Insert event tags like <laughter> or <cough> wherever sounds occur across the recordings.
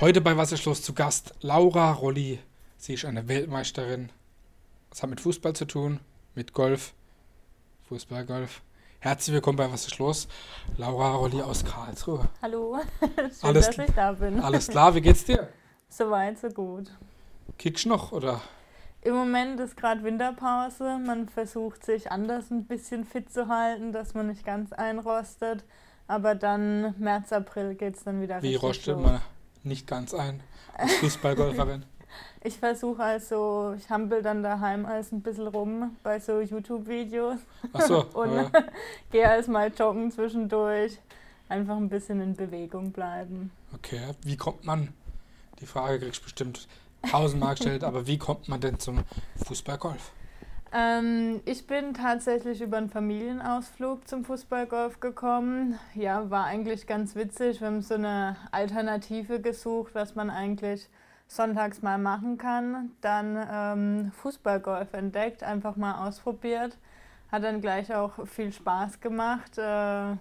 Heute bei Wasserschloss zu Gast Laura Rolli. Sie ist eine Weltmeisterin. Das hat mit Fußball zu tun, mit Golf, Fußball, Golf. Herzlich willkommen bei Wasserschloss. Laura Rolli aus Karlsruhe. Hallo, <laughs> schön, Alles dass ich da bin. Alles klar, wie geht's dir? Soweit, so gut. Kickst noch oder? Im Moment ist gerade Winterpause. Man versucht sich anders ein bisschen fit zu halten, dass man nicht ganz einrostet. Aber dann März, April geht es dann wieder Wie richtig rostet los. man nicht ganz ein als <laughs> Fußballgolferin? Ich versuche also, ich hampel dann daheim alles ein bisschen rum bei so YouTube-Videos Achso, <laughs> und äh, <laughs> gehe mal joggen zwischendurch. Einfach ein bisschen in Bewegung bleiben. okay. Wie kommt man? Die Frage kriegst du bestimmt tausendmal gestellt, aber wie kommt man denn zum Fußballgolf? Ähm, ich bin tatsächlich über einen Familienausflug zum Fußballgolf gekommen. Ja, war eigentlich ganz witzig. Wir haben so eine Alternative gesucht, was man eigentlich sonntags mal machen kann. Dann ähm, Fußballgolf entdeckt, einfach mal ausprobiert. Hat dann gleich auch viel Spaß gemacht äh,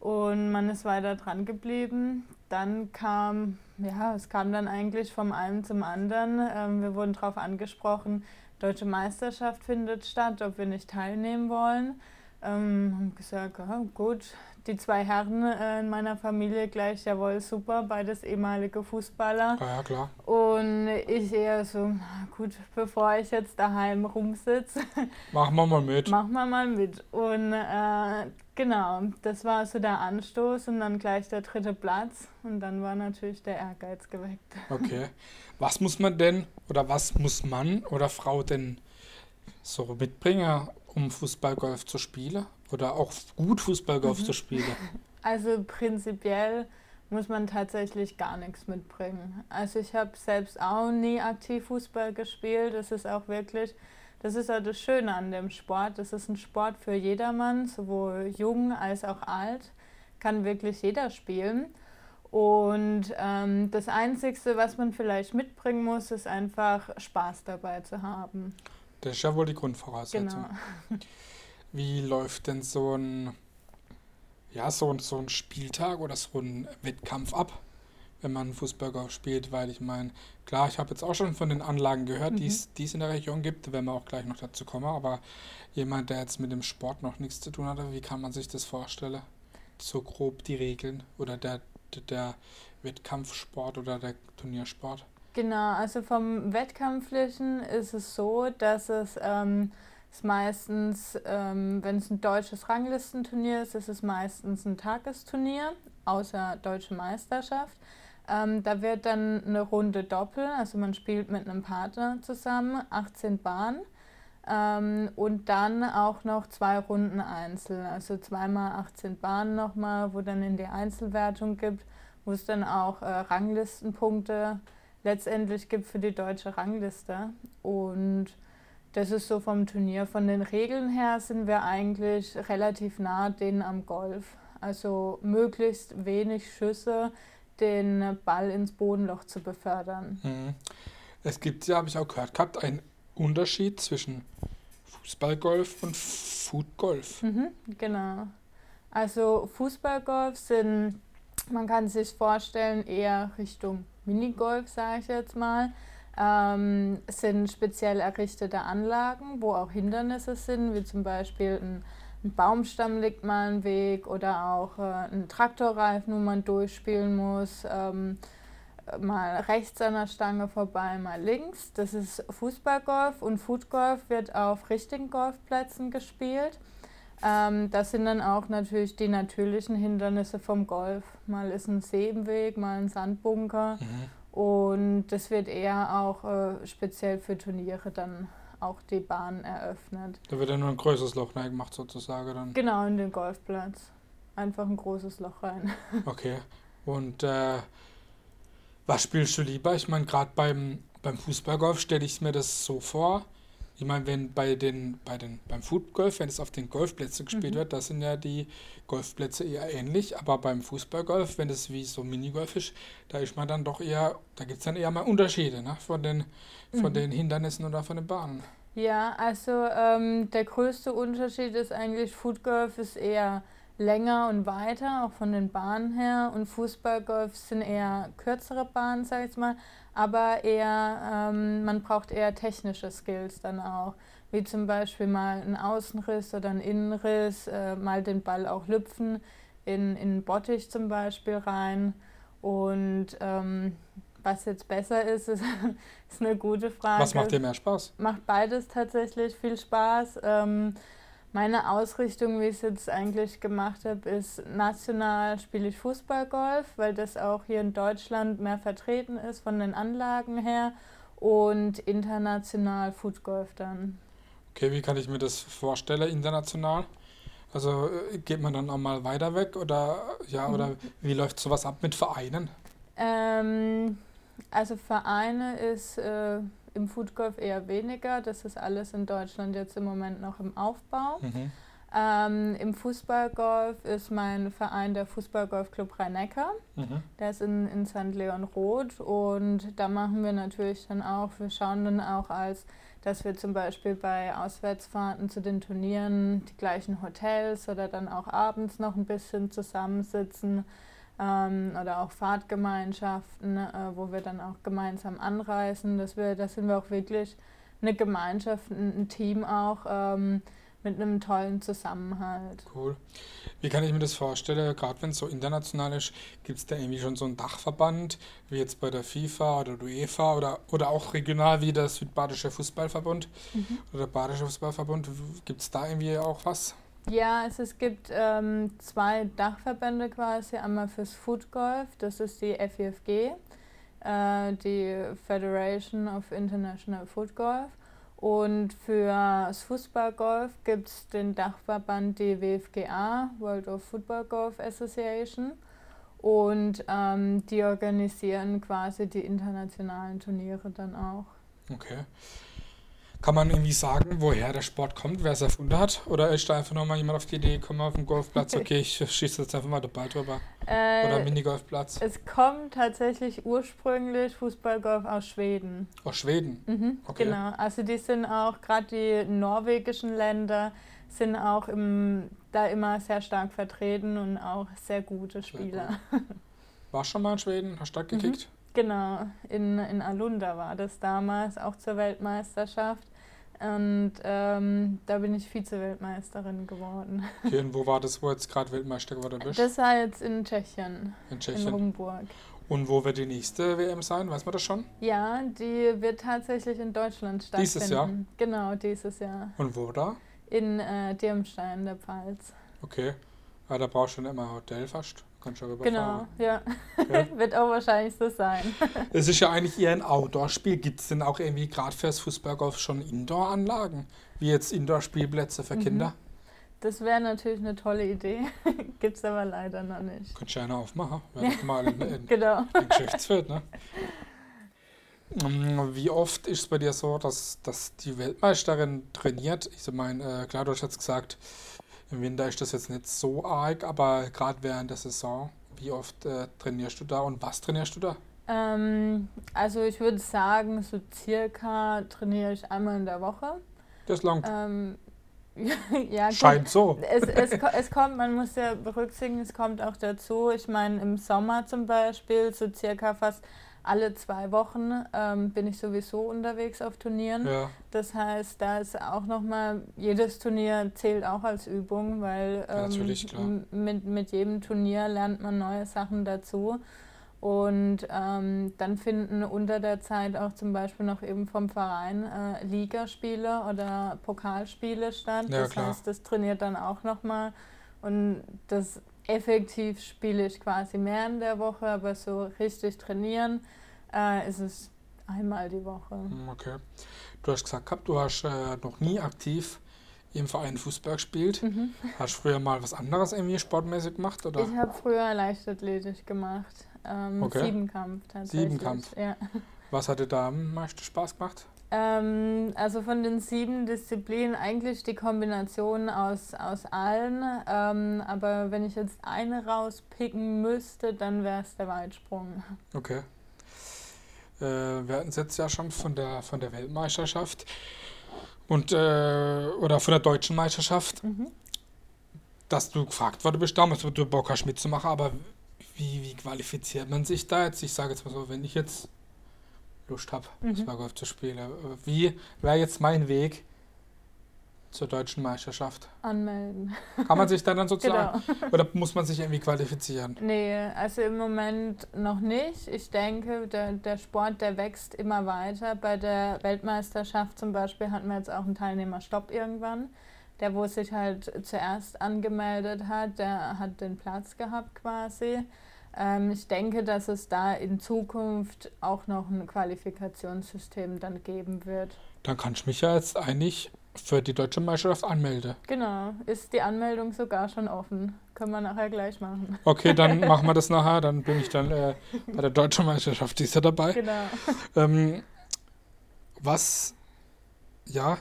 und man ist weiter dran geblieben. Dann kam, ja, es kam dann eigentlich vom einen zum anderen. Ähm, wir wurden darauf angesprochen, Deutsche Meisterschaft findet statt, ob wir nicht teilnehmen wollen. Ähm, haben gesagt, ja, gut, die zwei Herren äh, in meiner Familie gleich, jawohl, super, beides ehemalige Fußballer. Ja, ja, klar. Und ich eher so, gut, bevor ich jetzt daheim rumsitze, <laughs> Machen wir mal mit. machen wir mal mit. Und äh, genau, das war so der Anstoß und dann gleich der dritte Platz. Und dann war natürlich der Ehrgeiz geweckt. <laughs> Okay. Was muss man denn oder was muss Mann oder Frau denn so mitbringen, um Fußballgolf zu spielen? Oder auch gut Fußballgolf zu spielen? <laughs> Also prinzipiell muss man tatsächlich gar nichts mitbringen. Also ich habe selbst auch nie aktiv Fußball gespielt. Das ist auch wirklich, das ist auch das Schöne an dem Sport. Das ist ein Sport für jedermann, sowohl jung als auch alt. Kann wirklich jeder spielen. Und ähm, das Einzige, was man vielleicht mitbringen muss, ist einfach Spaß dabei zu haben. Das ist ja wohl die Grundvoraussetzung. Genau. <laughs> Wie läuft denn so ein, ja, so, ein- so ein Spieltag oder so ein Wettkampf ab, wenn man Fußballgolf spielt? Weil ich meine, klar, ich habe jetzt auch schon von den Anlagen gehört, die es die es in der Region gibt, da werden wir auch gleich noch dazu kommen, aber jemand, der jetzt mit dem Sport noch nichts zu tun hatte, wie kann man sich das vorstellen? So grob die Regeln oder der, der, der Wettkampfsport oder der Turniersport? Genau, also vom Wettkampflichen ist es so, dass es ähm, ist meistens, ähm, wenn es ein deutsches Ranglistenturnier ist, ist es meistens ein Tagesturnier, außer Deutsche Meisterschaft. Ähm, da wird dann eine Runde Doppel, also man spielt mit einem Partner zusammen, 18 Bahnen. Ähm, und dann auch noch zwei Runden Einzel, also zweimal 18 Bahnen nochmal, wo dann in die Einzelwertung gibt, wo es dann auch äh, Ranglistenpunkte letztendlich gibt für die deutsche Rangliste. Und das ist so vom Turnier. Von den Regeln her sind wir eigentlich relativ nah denen am Golf. Also möglichst wenig Schüsse, den Ball ins Bodenloch zu befördern. Mhm. Es gibt ja, habe ich auch gehört gehabt, einen Unterschied zwischen Fußballgolf und Footgolf. Mhm, genau. Also Fußballgolf sind, man kann sich vorstellen, eher Richtung Minigolf, sage ich jetzt mal. Ähm, sind speziell errichtete Anlagen, wo auch Hindernisse sind, wie zum Beispiel ein, ein Baumstamm liegt mal im Weg oder auch äh, ein Traktorreifen, wo man durchspielen muss. Ähm, mal rechts an der Stange vorbei, mal links. Das ist Fußballgolf und Footgolf wird auf richtigen Golfplätzen gespielt. Ähm, das sind dann auch natürlich die natürlichen Hindernisse vom Golf. Mal ist ein See im Weg, mal ein Sandbunker. Mhm. Und das wird eher auch äh, speziell für Turniere dann auch die Bahn eröffnet. Da wird ja nur ein größeres Loch reingemacht sozusagen dann. Genau in den Golfplatz. Einfach ein großes Loch rein. <laughs> Okay. Und äh, was spielst du lieber? Ich meine, gerade beim, beim Fußballgolf stelle ich mir das so vor. Ich meine, wenn bei den, bei den, beim Footgolf, wenn es auf den Golfplätzen gespielt Mhm. wird, da sind ja die Golfplätze eher ähnlich, aber beim Fußballgolf, wenn es wie so Minigolf ist, da ist man dann doch eher, da gibt es dann eher mal Unterschiede, ne? Von den, von Mhm. den Hindernissen oder von den Bahnen. Ja, also ähm, der größte Unterschied ist eigentlich, Footgolf ist eher länger und weiter, auch von den Bahnen her. Und Fußballgolf sind eher kürzere Bahnen, sag ich mal, aber eher, ähm, man braucht eher technische Skills dann auch. Wie zum Beispiel mal einen Außenriss oder einen Innenriss, äh, mal den Ball auch lüpfen, in, in Bottich zum Beispiel rein. Und ähm, was jetzt besser ist, <laughs> ist, ist, eine gute Frage. Was macht dir mehr Spaß? Macht beides tatsächlich viel Spaß. Ähm, meine Ausrichtung, wie ich es jetzt eigentlich gemacht habe, ist national spiele ich Fußballgolf, weil das auch hier in Deutschland mehr vertreten ist von den Anlagen her und international Footgolf dann. Okay, wie kann ich mir das vorstellen international? Also äh, geht man dann auch mal weiter weg oder ja oder mhm. wie läuft sowas ab mit Vereinen? Ähm, also Vereine ist äh, im Foodgolf eher weniger. Das ist alles in Deutschland jetzt im Moment noch im Aufbau. Mhm. Ähm, Im Fußballgolf ist mein Verein der Fußballgolfclub Rhein-Neckar. Mhm. Der ist in, in St. Leon Roth und da machen wir natürlich dann auch, wir schauen dann auch als, dass wir zum Beispiel bei Auswärtsfahrten zu den Turnieren die gleichen Hotels oder dann auch abends noch ein bisschen zusammensitzen ähm, oder auch Fahrtgemeinschaften, äh, wo wir dann auch gemeinsam anreisen. Dass wir, da sind wir auch wirklich eine Gemeinschaft, ein, Team auch ähm, mit einem tollen Zusammenhalt. Cool. Wie kann ich mir das vorstellen, gerade wenn es so international ist, gibt es da irgendwie schon so einen Dachverband, wie jetzt bei der FIFA oder der UEFA oder, oder auch regional wie der Südbadische Fußballverbund mhm. oder der Badische Fußballverbund? Gibt es da irgendwie auch was? Ja, also es gibt ähm, zwei Dachverbände quasi. Einmal fürs Footgolf, das ist die FIFG, äh, die Federation of International Footgolf. Und für das Fußballgolf gibt es den Dachverband die WFGA, World of Football Golf Association. Und ähm, die organisieren quasi die internationalen Turniere dann auch. Okay. Kann man irgendwie sagen, woher der Sport kommt, wer es erfunden hat? Oder ist da einfach nur mal jemand auf die Idee gekommen auf dem Golfplatz, <laughs> okay, ich schieße jetzt einfach mal den Ball drüber? Äh, Oder Minigolfplatz? Es kommt tatsächlich ursprünglich Fußballgolf aus Schweden. Aus Schweden? Mhm, okay. Genau, also die sind auch, gerade die norwegischen Länder sind auch im, da immer sehr stark vertreten und auch sehr gute Spieler. Sehr War schon mal in Schweden? Hast du da mhm. gekickt? Mhm. Genau, in, in Alunda war das damals, auch zur Weltmeisterschaft. Und ähm, da bin ich Vize-Weltmeisterin geworden. Okay, und wo war das, wo jetzt gerade Weltmeister geworden bist? Das war jetzt in Tschechien. In Tschechien. In Rumburg. Und wo wird die nächste WM sein? Weiß man das schon? Ja, die wird tatsächlich in Deutschland stattfinden. Dieses Jahr? Genau, dieses Jahr. Und wo da? In äh, Dirmstein, der Pfalz. Okay. Aber ah, da brauchst du schon immer ein Hotel fast. Kannst du Genau, ja. ja. <laughs> Wird auch wahrscheinlich so sein. <laughs> Es ist ja eigentlich eher ein Outdoor-Spiel. Gibt es denn auch irgendwie gerade fürs Fußballgolf schon Indoor-Anlagen? Wie jetzt Indoor-Spielplätze für mhm. Kinder? Das wäre natürlich eine tolle Idee. <laughs> Gibt es aber leider noch nicht. Könntest du eine aufmachen, wenn du mal in, in, genau. in Geschäftsfeld, ne? Ähm, wie oft ist es bei dir so, dass, dass die Weltmeisterin trainiert? Ich meine, äh, klar, du hast jetzt gesagt, im Winter ist das jetzt nicht so arg, aber gerade während der Saison, wie oft äh, trainierst du da und was trainierst du da? Ähm, also ich würde sagen, so circa trainiere ich einmal in der Woche. Das langt. Ähm, <laughs> ja, Scheint so. Es, es, es kommt, man muss ja berücksichtigen, es kommt auch dazu. Ich meine, im Sommer zum Beispiel, so circa fast alle zwei Wochen ähm, bin ich sowieso unterwegs auf Turnieren. Ja. Das heißt, da ist auch nochmal, jedes Turnier zählt auch als Übung, weil ähm, mit, mit jedem Turnier lernt man neue Sachen dazu. Und ähm, dann finden unter der Zeit auch zum Beispiel noch eben vom Verein äh, Ligaspiele oder Pokalspiele statt. Ja, das klar. heißt, das trainiert dann auch nochmal. Und das effektiv spiele ich quasi mehr in der Woche, aber so richtig trainieren äh, ist es einmal die Woche. Hm, okay. Du hast gesagt, du hast äh, noch nie aktiv im Verein Fußball gespielt. Mhm. Hast du früher mal was anderes irgendwie sportmäßig gemacht? Oder? Ich habe früher Leichtathletik gemacht. Ähm, okay. Siebenkampf tatsächlich. Siebenkampf. Ja. Was hat dir da am meisten Spaß gemacht? Ähm, also von den sieben Disziplinen eigentlich die Kombination aus, aus allen. Ähm, aber wenn ich jetzt eine rauspicken müsste, dann wäre es der Weitsprung. Okay. Äh, wir hatten es jetzt ja schon von der, von der Weltmeisterschaft und, äh, oder von der deutschen Meisterschaft. Mhm. dass du gefragt worden bist damals, ob du Bock hast mitzumachen, aber wie, wie qualifiziert man sich da jetzt? Ich sage jetzt mal so, wenn ich jetzt Lust habe, Mhm. Fußballgolf zu spielen, wie wäre jetzt mein Weg zur deutschen Meisterschaft? Anmelden. Kann man sich da dann sozusagen, <laughs> Genau. oder muss man sich irgendwie qualifizieren? Nee, also im Moment noch nicht. Ich denke, der, der Sport, der wächst immer weiter. Bei der Weltmeisterschaft zum Beispiel hatten wir jetzt auch einen Teilnehmerstopp irgendwann. Der, wo sich halt zuerst angemeldet hat, der hat den Platz gehabt quasi. Ähm, ich denke, dass es da in Zukunft auch noch ein Qualifikationssystem dann geben wird. Dann kann ich mich ja jetzt eigentlich für die deutsche Meisterschaft anmelden. Genau, ist die Anmeldung sogar schon offen. Können wir nachher gleich machen. Okay, dann <laughs> machen wir das nachher, dann bin ich dann äh, bei der deutschen Meisterschaft dieses Jahr dabei. Genau. Ähm, was, ja,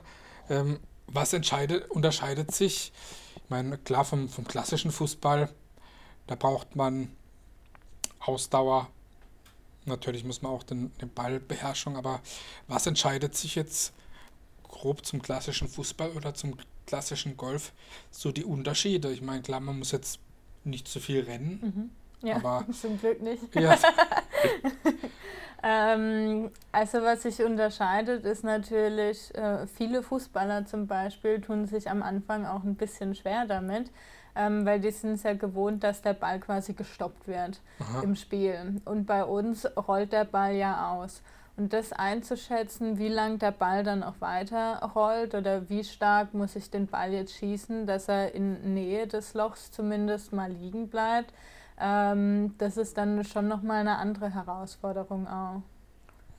ähm, was entscheidet, unterscheidet sich? Ich meine, klar, vom, vom klassischen Fußball, da braucht man Ausdauer. Natürlich muss man auch den, den Ballbeherrschung, aber was entscheidet sich jetzt grob zum klassischen Fußball oder zum klassischen Golf? So die Unterschiede. Ich meine, klar, man muss jetzt nicht zu viel rennen, Mhm. Ja, aber <laughs> zum Glück nicht. ja, <laughs> Ähm, also was sich unterscheidet, ist natürlich, äh, viele Fußballer zum Beispiel tun sich am Anfang auch ein bisschen schwer damit, ähm, weil die sind es ja gewohnt, dass der Ball quasi gestoppt wird aha, im Spiel. Und bei uns rollt der Ball ja aus. Und das einzuschätzen, wie lang der Ball dann auch weiter rollt oder wie stark muss ich den Ball jetzt schießen, dass er in Nähe des Lochs zumindest mal liegen bleibt, ähm, das ist dann schon nochmal eine andere Herausforderung auch.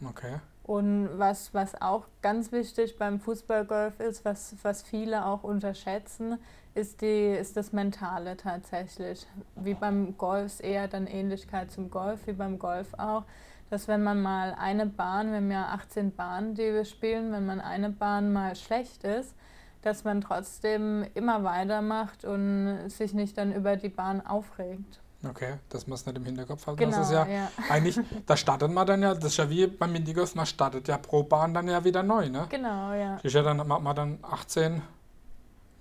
okay. Und was, was auch ganz wichtig beim Fußballgolf ist, was, was viele auch unterschätzen, ist, die, ist das Mentale tatsächlich. Wie beim Golf ist eher dann Ähnlichkeit zum Golf, wie beim Golf auch, dass wenn man mal eine Bahn, wir haben ja 18 Bahnen, die wir spielen, wenn man eine Bahn mal schlecht ist, dass man trotzdem immer weitermacht und sich nicht dann über die Bahn aufregt. Okay, dass man es nicht im Hinterkopf hat. Genau, Das ist ja, ja. eigentlich, da startet man dann ja, das ist ja wie beim Minigolf, man startet ja pro Bahn dann ja wieder neu, ne? Genau, ja. Das ist ja dann, macht man dann 18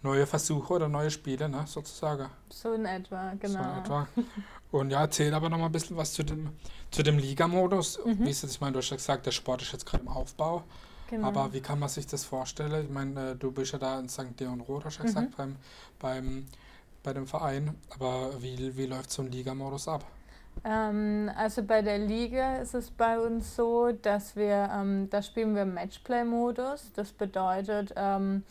neue Versuche oder neue Spiele, ne, sozusagen. So in etwa, genau. So in etwa. Und ja, erzähl aber noch mal ein bisschen was zu dem, zu dem Ligamodus. Mhm. Wie ist das, ich meine, du hast ja gesagt, der Sport ist jetzt gerade im Aufbau. genau. Aber wie kann man sich das vorstellen? Ich meine, äh, du bist ja da in St. Leon Roth, hast du ja Mhm. gesagt, beim, beim, bei dem Verein. Aber wie, wie läuft so ein Ligamodus ab? Ähm, also bei der Liga ist es bei uns so, dass wir, ähm, da spielen wir im Matchplay-Modus. Das bedeutet, ähm,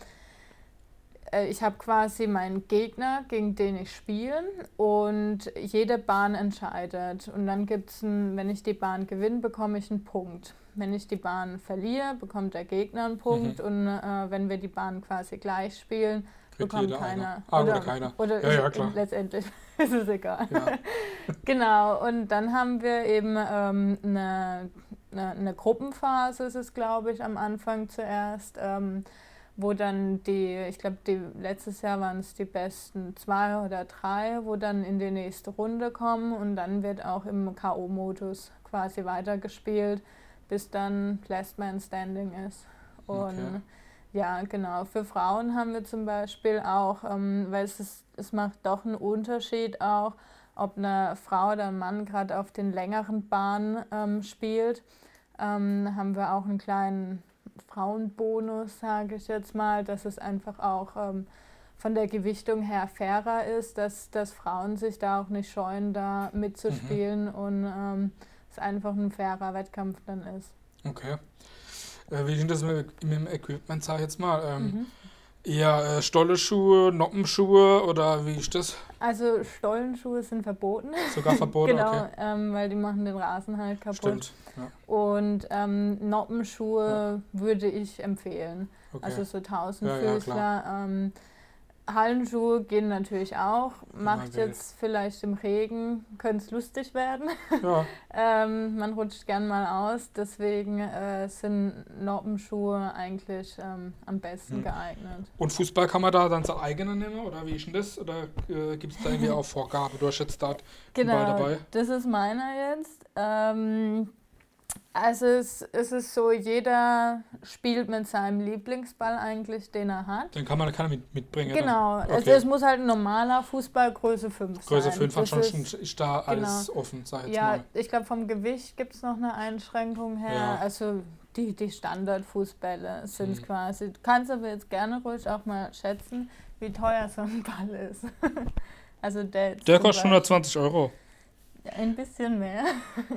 äh, ich habe quasi meinen Gegner, gegen den ich spiele und jede Bahn entscheidet. Und dann gibt es, wenn ich die Bahn gewinne, bekomme ich einen Punkt. Wenn ich die Bahn verliere, bekommt der Gegner einen Punkt und äh, wenn wir die Bahn quasi gleich spielen, bekommt keiner. eine. Ah, oder keiner. Oder Ja, ja, klar. letztendlich <laughs> ist es egal. Ja. <laughs> Genau, und dann haben wir eben ähm, eine, eine, eine Gruppenphase, ist es glaube ich am Anfang zuerst, ähm, wo dann die, ich glaube, die, letztes Jahr waren es die besten zwei oder drei, wo dann in die nächste Runde kommen und dann wird auch im K.O.-Modus quasi weitergespielt, bis dann Last Man Standing ist. Und Okay. Ja, genau. Für Frauen haben wir zum Beispiel auch, ähm, weil es, ist, es macht doch einen Unterschied auch, ob eine Frau oder ein Mann gerade auf den längeren Bahnen ähm, spielt, ähm, haben wir auch einen kleinen Frauenbonus, sage ich jetzt mal, dass es einfach auch ähm, von der Gewichtung her fairer ist, dass, dass Frauen sich da auch nicht scheuen, da mitzuspielen und ähm, es einfach ein fairer Wettkampf dann ist. Okay. Äh, wie denn das mit, mit dem Equipment, sag ich jetzt mal? Ähm, Mhm. Eher äh, Stolleschuhe, Noppenschuhe oder wie ist das? Also Stollenschuhe sind verboten. Sogar <laughs> verboten? genau, Okay. ähm, weil die machen den Rasen halt kaputt. Stimmt. Ja. Und ähm, Noppenschuhe würde ich empfehlen. Okay. Also so Ja, ja, Tausendfüßler. ähm, Hallenschuhe gehen natürlich auch. Macht will. jetzt vielleicht im Regen, könnte es lustig werden. ja. <laughs> ähm, man rutscht gern mal aus. Deswegen äh, sind Noppenschuhe eigentlich ähm, am besten Hm. geeignet. Und Fußball kann man da dann sein eigener nehmen oder wie ist denn das? Oder äh, gibt es da irgendwie <laughs> auch Vorgaben? Du hast jetzt da Genau, dabei. das ist meiner jetzt. Ähm, Also es, es ist so, jeder spielt mit seinem Lieblingsball eigentlich, den er hat. Den kann man, kann er mit, mitbringen. Genau, dann. also es muss halt ein normaler Fußball Größe 5 sein. Größe 5 hat Das schon, ist- da alles offen, sag ich jetzt Ja, mal. ich glaube, vom Gewicht gibt es noch eine Einschränkung her. Ja. Also die, die Standardfußbälle sind es Mhm. quasi. Du kannst aber jetzt gerne ruhig auch mal schätzen, wie teuer so ein Ball ist. <laughs> also der, Der kostet 120 Euro. Ein bisschen mehr. <laughs>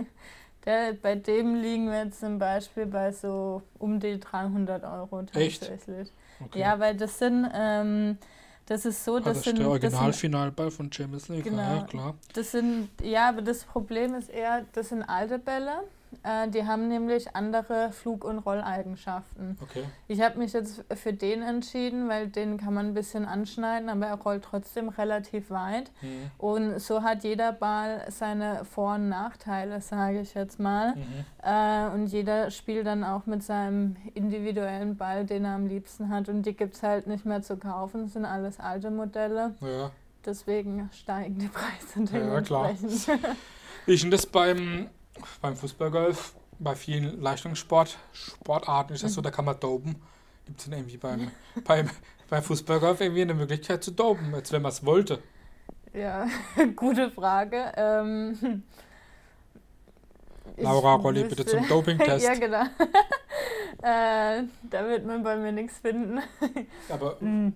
Der, bei dem liegen wir jetzt zum Beispiel bei so um die 300 Euro tatsächlich. Okay. Ja, weil das sind, ähm, das ist so, Ah, das, das sind, ist der das Originalfinalball von Champions League. Genau. Ja, klar. Das sind, ja, aber das Problem ist eher, das sind alte Bälle. Äh, die haben nämlich andere Flug- und Rolleigenschaften. Okay. Ich habe mich jetzt für den entschieden, weil den kann man ein bisschen anschneiden, aber er rollt trotzdem relativ weit. Mhm. Und so hat jeder Ball seine Vor- und Nachteile, sage ich jetzt mal. Mhm. Äh, und jeder spielt dann auch mit seinem individuellen Ball, den er am liebsten hat. Und die gibt es halt nicht mehr zu kaufen, das sind alles alte Modelle. Ja. Deswegen steigen die Preise Ja, klar. dementsprechend. <laughs> Wie ist denn das beim, beim Fußballgolf? Bei vielen Leistungssport, Sportarten ist das Mhm. so, da kann man dopen. Gibt es denn irgendwie beim, <laughs> beim, beim Fußballgolf irgendwie eine Möglichkeit zu dopen, als wenn man es wollte? Ja, <laughs> gute Frage. Ähm, Laura Rolli, bitte zum Dopingtest. <laughs> ja, genau. äh, da wird man bei mir nichts finden. Aber Mm,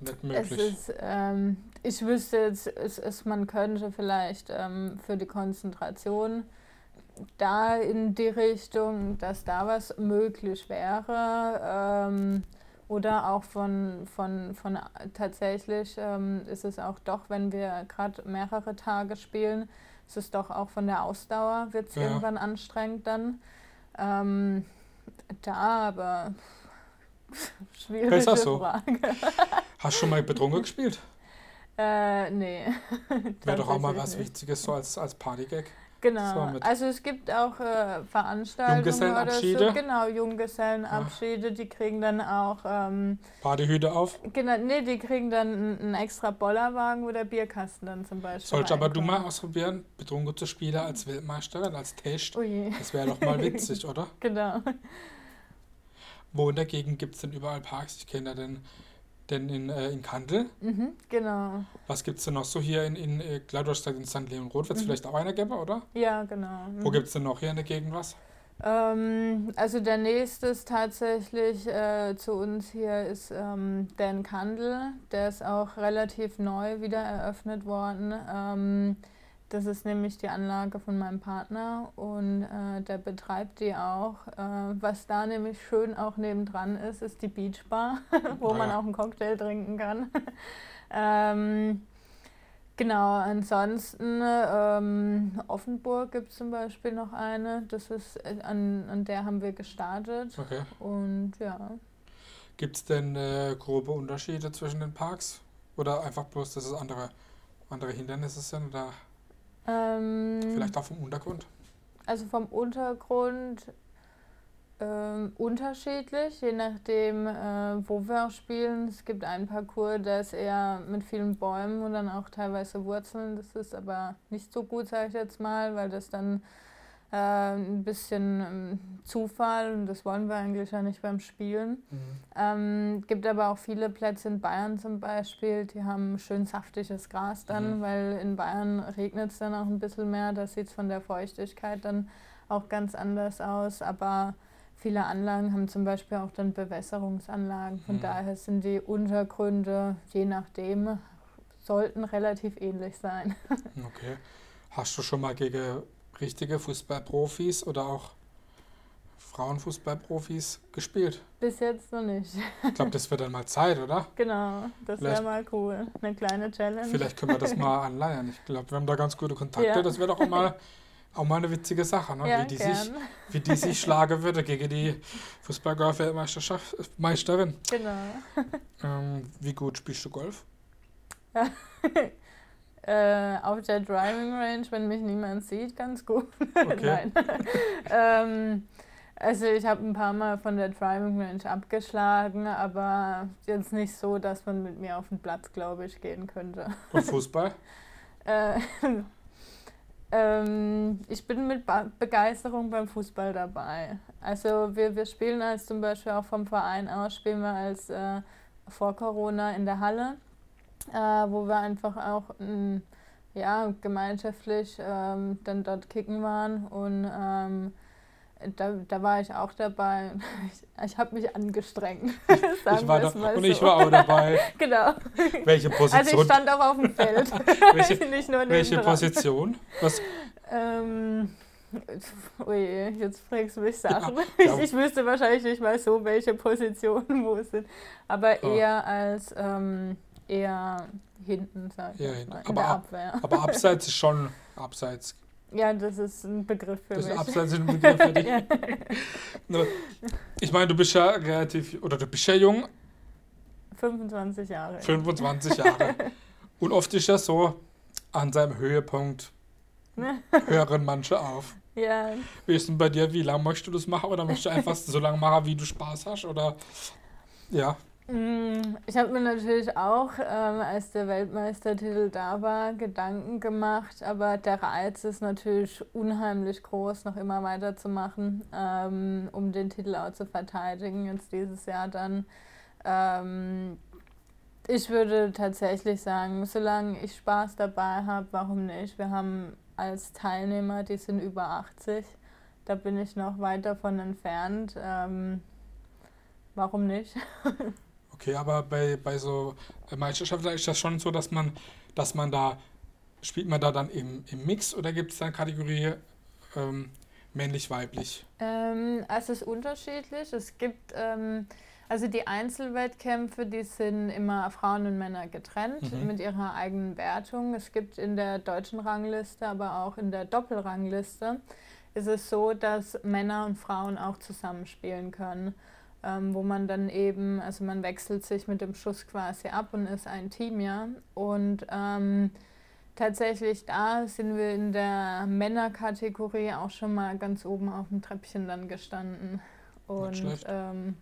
nicht Es möglich. ist, ähm, ich wüsste jetzt, es ist, man könnte vielleicht ähm, für die Konzentration da in die Richtung, dass da was möglich wäre. Ähm, oder auch von, von, von tatsächlich ähm, ist es auch doch, wenn wir gerade mehrere Tage spielen, ist es doch auch von der Ausdauer, wird es Ja. irgendwann anstrengend dann. Ähm, da aber <laughs> schwierige Besser so. Frage. <laughs> Hast du schon mal betrunken gespielt? Äh, nee. <laughs> Wäre doch auch mal was nicht. Wichtiges so als, als Partygag. Genau. Also es gibt auch äh, Veranstaltungen oder so. Junggesellenabschiede? Genau, Junggesellenabschiede. Die kriegen dann auch, ähm, Partyhüte auf. genau, nee, die kriegen dann einen, extra Bollerwagen, wo der Bierkasten dann zum Beispiel Sollst aber du mal ausprobieren, betrunken zu spielen als Weltmeisterin, als Test. Oh je, Das wäre doch mal witzig, <laughs> oder? genau. Wo in der Gegend gibt es denn überall Parks? Ich kenne ja den, den in, äh, in Kandel. Mhm, genau. Was gibt es denn noch so hier in, in äh, Gladwurstadt in St. Leon Roth? Wird es Mhm. vielleicht auch einer geben, oder? Ja, genau. Wo Mhm. gibt es denn noch hier in der Gegend was? Ähm, also der nächste ist tatsächlich äh, zu uns hier ist ähm, Dan Kandel. Der ist auch relativ neu wieder eröffnet worden. Ähm, das ist nämlich die Anlage von meinem Partner und äh, der betreibt die auch. Äh, was da nämlich schön auch nebendran ist, ist die Beachbar, <laughs> wo Ah man ja. auch einen Cocktail trinken kann. <laughs> ähm, Genau, ansonsten ähm, Offenburg gibt es zum Beispiel noch eine. Das ist äh, an, an der haben wir gestartet. Okay. Und ja. Gibt es denn äh, grobe Unterschiede zwischen den Parks? Oder einfach bloß, dass es andere, andere Hindernisse sind? Oder Ähm, vielleicht auch vom Untergrund? Also vom Untergrund ähm, unterschiedlich, je nachdem, äh, wo wir auch spielen. Es gibt einen Parcours, der ist eher mit vielen Bäumen und dann auch teilweise Wurzeln. Das ist aber nicht so gut, sage ich jetzt mal, weil das dann äh, ein bisschen ähm, Zufall und das wollen wir eigentlich ja nicht beim Spielen. Mhm. Ähm, gibt aber auch viele Plätze in Bayern zum Beispiel, die haben schön saftiges Gras dann, Mhm. weil in Bayern regnet es dann auch ein bisschen mehr. Da sieht es von der Feuchtigkeit dann auch ganz anders aus. Aber viele Anlagen haben zum Beispiel auch dann Bewässerungsanlagen. Von Mhm. daher sind die Untergründe, je nachdem, sollten relativ ähnlich sein. <laughs> Okay. Hast du schon mal gegen richtige Fußballprofis oder auch Frauenfußballprofis gespielt? Bis jetzt noch nicht. Ich glaube, das wird dann mal Zeit, oder? Genau, das wäre mal cool. Eine kleine Challenge. Vielleicht können wir das mal anleihen. Ich glaube, wir haben da ganz gute Kontakte. Ja. Das wäre doch auch mal, auch mal eine witzige Sache, ne? ja, wie, die gern. sich, wie die sich schlagen würde gegen die Fußballgolf-Meisterin. Genau. Ähm, wie gut spielst du Golf? Äh, auf der Driving Range, wenn mich niemand sieht, ganz gut. <laughs> Okay. <laughs> Ähm, also ich habe ein paar Mal von der Driving Range abgeschlagen, aber jetzt nicht so, dass man mit mir auf den Platz, glaube ich, gehen könnte. Und Fußball? <laughs> Äh, Ähm, ich bin mit ba Begeisterung beim Fußball dabei. Also wir, wir spielen als zum Beispiel auch vom Verein aus, spielen wir als äh, vor Corona in der Halle, äh, wo wir einfach auch m, ja, gemeinschaftlich ähm, dann dort kicken waren und ähm, da, da war ich auch dabei. <laughs> Ich, ich habe mich angestrengt. <laughs> ich war da, und so. ich war auch dabei. <laughs> genau. Welche Position? Also ich stand auch auf dem Feld. welche, welche Position? Was? Ähm, Ui, jetzt fragst du mich Sachen. Ja, ja. Ich, ich, wüsste wahrscheinlich nicht mal so, welche Positionen wo sind. Aber ja. eher als ähm, eher hinten, sag ich ja, mal, in aber Abwehr. Aber abseits ist schon abseits. <laughs> Ja, das ist ein Begriff für das mich. Abseits ist ein Begriff für dich. <laughs> <laughs> ich meine, du bist ja relativ, oder du bist ja jung. 25 Jahre. 25 Jahre. Und oft ist ja so, an seinem Höhepunkt hören manche auf. Ja. Wie ist denn bei dir, wie lange möchtest du das machen? Oder möchtest du einfach so lange machen, wie du Spaß hast? Oder ja. Mm, ich habe mir natürlich auch, ähm, als der Weltmeistertitel da war, Gedanken gemacht, aber der Reiz ist natürlich unheimlich groß, noch immer weiterzumachen, ähm, um den Titel auch zu verteidigen, jetzt dieses Jahr dann. Ähm, ich würde tatsächlich sagen, solange ich Spaß dabei habe, warum nicht? Wir haben als Teilnehmer, die sind über 80. Da bin ich noch weit davon entfernt. Ähm, warum nicht? <laughs> okay, aber bei, bei so Meisterschaften ist das schon so, dass man, dass man da, spielt man da dann im, im Mix oder gibt es dann Kategorie ähm, männlich-weiblich? Ähm, es ist unterschiedlich. Es gibt ähm, also die Einzelwettkämpfe, die sind immer Frauen und Männer getrennt mhm. mit ihrer eigenen Wertung. Es gibt in der deutschen Rangliste, aber auch in der Doppelrangliste ist es so, dass Männer und Frauen auch zusammenspielen können. Ähm, wo man dann eben, also man wechselt sich mit dem Schuss quasi ab und ist ein Team, ja. Und ähm, tatsächlich da sind wir in der Männerkategorie auch schon mal ganz oben auf dem Treppchen dann gestanden. Und ähm,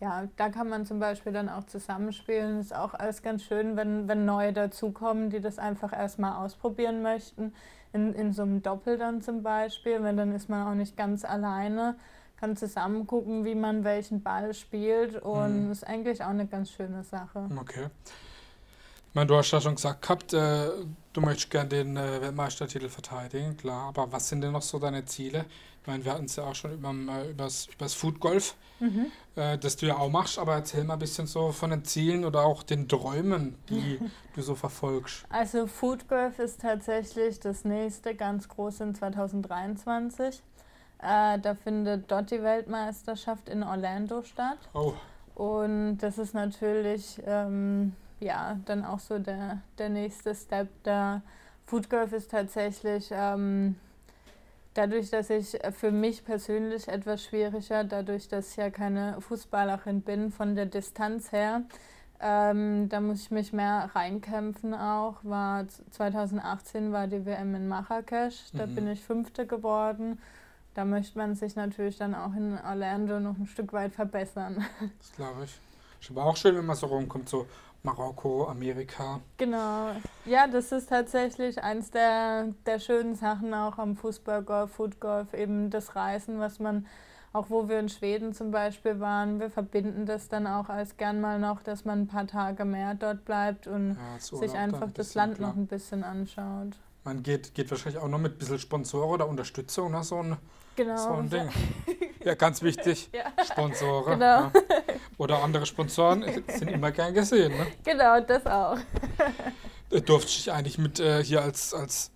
ja, da kann man zum Beispiel dann auch zusammenspielen. Ist auch alles ganz schön, wenn, wenn neue dazukommen, die das einfach erstmal ausprobieren möchten. In, in so einem Doppel dann zum Beispiel, weil dann ist man auch nicht ganz alleine, kann zusammen gucken, wie man welchen Ball spielt und mhm. ist eigentlich auch eine ganz schöne Sache. Okay. Ich meine, du hast ja schon gesagt gehabt, äh, du möchtest gerne den äh, Weltmeistertitel verteidigen, klar, aber was sind denn noch so deine Ziele? Ich meine, wir hatten es ja auch schon über, äh, übers, übers Food Golf, mhm. äh, das du ja auch machst, aber erzähl mal ein bisschen so von den Zielen oder auch den Träumen, die <laughs> du so verfolgst. Also Food Golf ist tatsächlich das nächste ganz große in 2023. Äh, da findet dort die Weltmeisterschaft in Orlando statt. Oh. Und das ist natürlich ähm, ja dann auch so der, der nächste Step. Da Food Golf ist tatsächlich ähm, Dadurch, dass ich für mich persönlich etwas schwieriger, dadurch, dass ich ja keine Fußballerin bin, von der Distanz her, ähm, da muss ich mich mehr reinkämpfen auch. War 2018 war die WM in Marrakesch, da mhm. bin ich Fünfte geworden. Da möchte man sich natürlich dann auch in Orlando noch ein Stück weit verbessern. <laughs> Das glaube ich. Ist aber auch schön, wenn man so rumkommt, so Marokko, Amerika. Genau. Ja, das ist tatsächlich eins der, der schönen Sachen auch am Fußballgolf, Footgolf, eben das Reisen, was man, auch wo wir in Schweden zum Beispiel waren, wir verbinden das dann auch als gern mal noch, dass man ein paar Tage mehr dort bleibt und ja, sich einfach ein das Land klar. noch ein bisschen anschaut. Man geht, geht wahrscheinlich auch noch mit ein bisschen Sponsoren oder Unterstützung oder so ein, genau. so ein Ding. <laughs> Ja, ganz wichtig. ja. Sponsoren. Genau. Ja. Oder andere Sponsoren sind immer gern gesehen. Ne? Genau, das auch. Durfte ich eigentlich mit äh, hier als, als,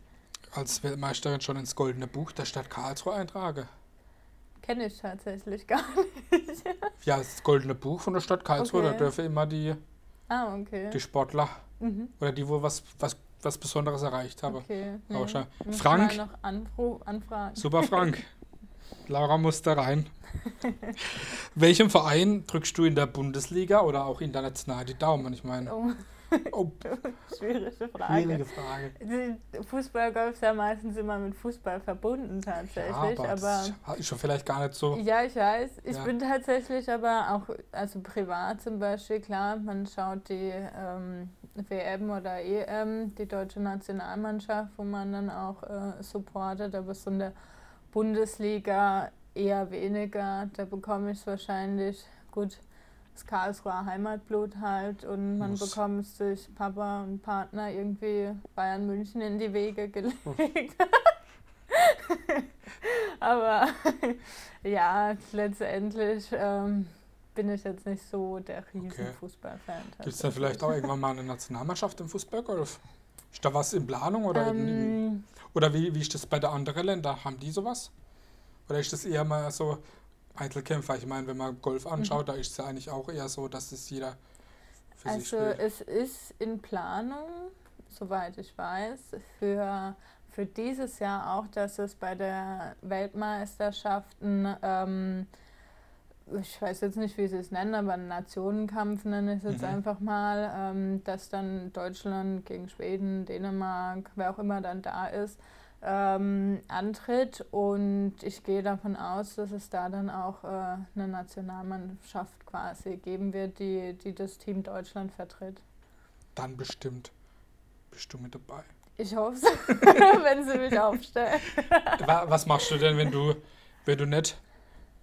als Weltmeisterin schon ins Goldene Buch der Stadt Karlsruhe eintragen? Kenne ich tatsächlich gar nicht. <laughs> ja, das Goldene Buch von der Stadt Karlsruhe, okay. da dürfen immer die, ah, okay. die Sportler mhm. oder die, wo was, was, was Besonderes erreicht haben. Okay. Nee. Frank. Mal noch anfragen. Super, Frank. <laughs> Laura muss da rein. Welchem Verein drückst du in der Bundesliga oder auch international die Daumen? Ich meine. Oh. <laughs> Oh. Schwierige Frage. Schwierige Frage. Fußballgolf ist ja meistens immer mit Fußball verbunden tatsächlich. Ja, aber, aber ist schon vielleicht gar nicht so. Ja, ich weiß. Ich ja. bin tatsächlich aber auch, also privat zum Beispiel, klar, man schaut die ähm, WM oder EM, die deutsche Nationalmannschaft, wo man dann auch äh, supportet, aber so in der Bundesliga eher weniger. Da bekomme ich es wahrscheinlich gut das Karlsruher Heimatblut halt und man Muss. bekommt sich Papa und Partner irgendwie Bayern München in die Wege <laughs> gelegt. <laughs> Aber <laughs> ja, letztendlich ähm, bin ich jetzt nicht so der riesen okay. Fußballfan. Gibt es da vielleicht auch irgendwann mal eine Nationalmannschaft im Fußballgolf? Ist da was in Planung oder, ähm, oder wie, wie ist das bei den anderen Ländern? Haben die sowas? Oder ist das eher mal so Einzelkämpfer? Ich meine, wenn man Golf anschaut, mhm. da ist es ja eigentlich auch eher so, dass es jeder für also sich spielt. Also es ist in Planung, soweit ich weiß, für, für dieses Jahr auch, dass es bei der Weltmeisterschaften ähm, ich weiß jetzt nicht, wie sie es nennen, aber einen Nationenkampf nenne ich es jetzt mhm. einfach mal, ähm, dass dann Deutschland gegen Schweden, Dänemark, wer auch immer dann da ist, ähm, antritt. Und ich gehe davon aus, dass es da dann auch äh, eine Nationalmannschaft quasi geben wird, die, die das Team Deutschland vertritt. Dann bestimmt bist du mit dabei. Ich hoffe es, <laughs> wenn sie mich aufstellen. <laughs> Was machst du denn, wenn du, wenn du nicht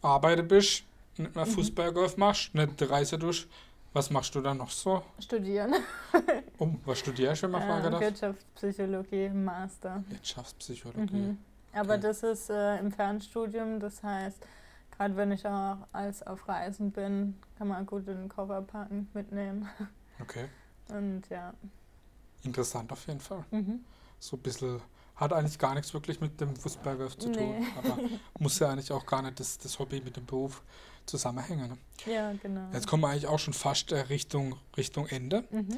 arbeiten bist? Nicht mehr mhm. Fußballgolf machst, nicht Reise durch, was machst du dann noch so? Studieren. um, <laughs> was studierst du, wenn man äh, fragen darf? Wirtschaftspsychologie, Master. Wirtschaftspsychologie. Mhm. Aber okay. das ist äh, im Fernstudium, das heißt, gerade wenn ich auch als auf Reisen bin, kann man gut in den Koffer packen, mitnehmen. Okay. Und ja. Interessant auf jeden Fall. Mhm. So ein bisschen hat eigentlich gar nichts wirklich mit dem Fußballgolf zu tun. Nee. Aber <laughs> muss ja eigentlich auch gar nicht das, das Hobby mit dem Beruf zusammenhängen. Ne? Ja, genau. Jetzt kommen wir eigentlich auch schon fast äh, Richtung, Richtung Ende. Mhm.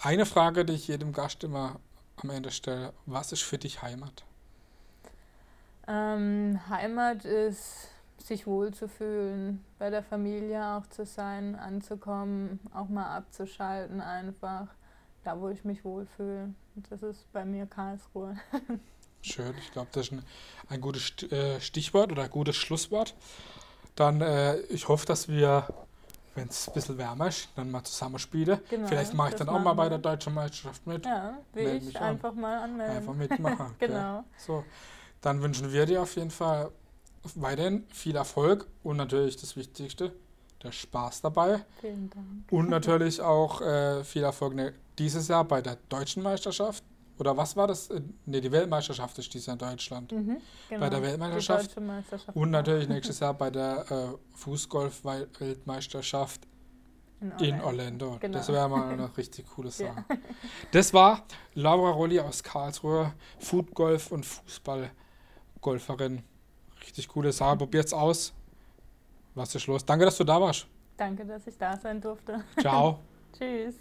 Eine Frage, die ich jedem Gast immer am Ende stelle: Was ist für dich Heimat? Ähm, Heimat ist, sich wohlzufühlen, bei der Familie auch zu sein, anzukommen, auch mal abzuschalten einfach da, wo ich mich wohlfühle. Das ist bei mir Karlsruhe. <laughs> Schön, ich glaube, das ist ein, ein gutes äh, Stichwort oder ein gutes Schlusswort. Dann, äh, ich hoffe, dass wir, wenn es ein bisschen wärmer ist, dann mal zusammen spielen. Genau, Vielleicht mache ich dann auch mal bei der Deutschen Meisterschaft mit. Ja, will ich einfach an. mal anmelden. Einfach mitmachen. <laughs> genau. So, dann wünschen wir dir auf jeden Fall weiterhin viel Erfolg und natürlich das Wichtigste, der Spaß dabei. Vielen Dank. Und natürlich auch äh, viel Erfolg ne, dieses Jahr bei der Deutschen Meisterschaft oder was war das? Ne, die Weltmeisterschaft ist dieses Jahr in Deutschland. Mhm, genau. Bei der Weltmeisterschaft. Meisterschaft und natürlich <laughs> nächstes Jahr bei der äh, Fußgolf-Weltmeisterschaft in Orlando. In Orlando. Genau. Das wäre mal <laughs> eine richtig coole Sache. Ja. Das war Laura Rolli aus Karlsruhe, Foodgolf und Fußballgolferin. Richtig coole Sache. Probiert's aus. Was ist los? Danke, dass du da warst. Danke, dass ich da sein durfte. Ciao. <laughs> Tschüss.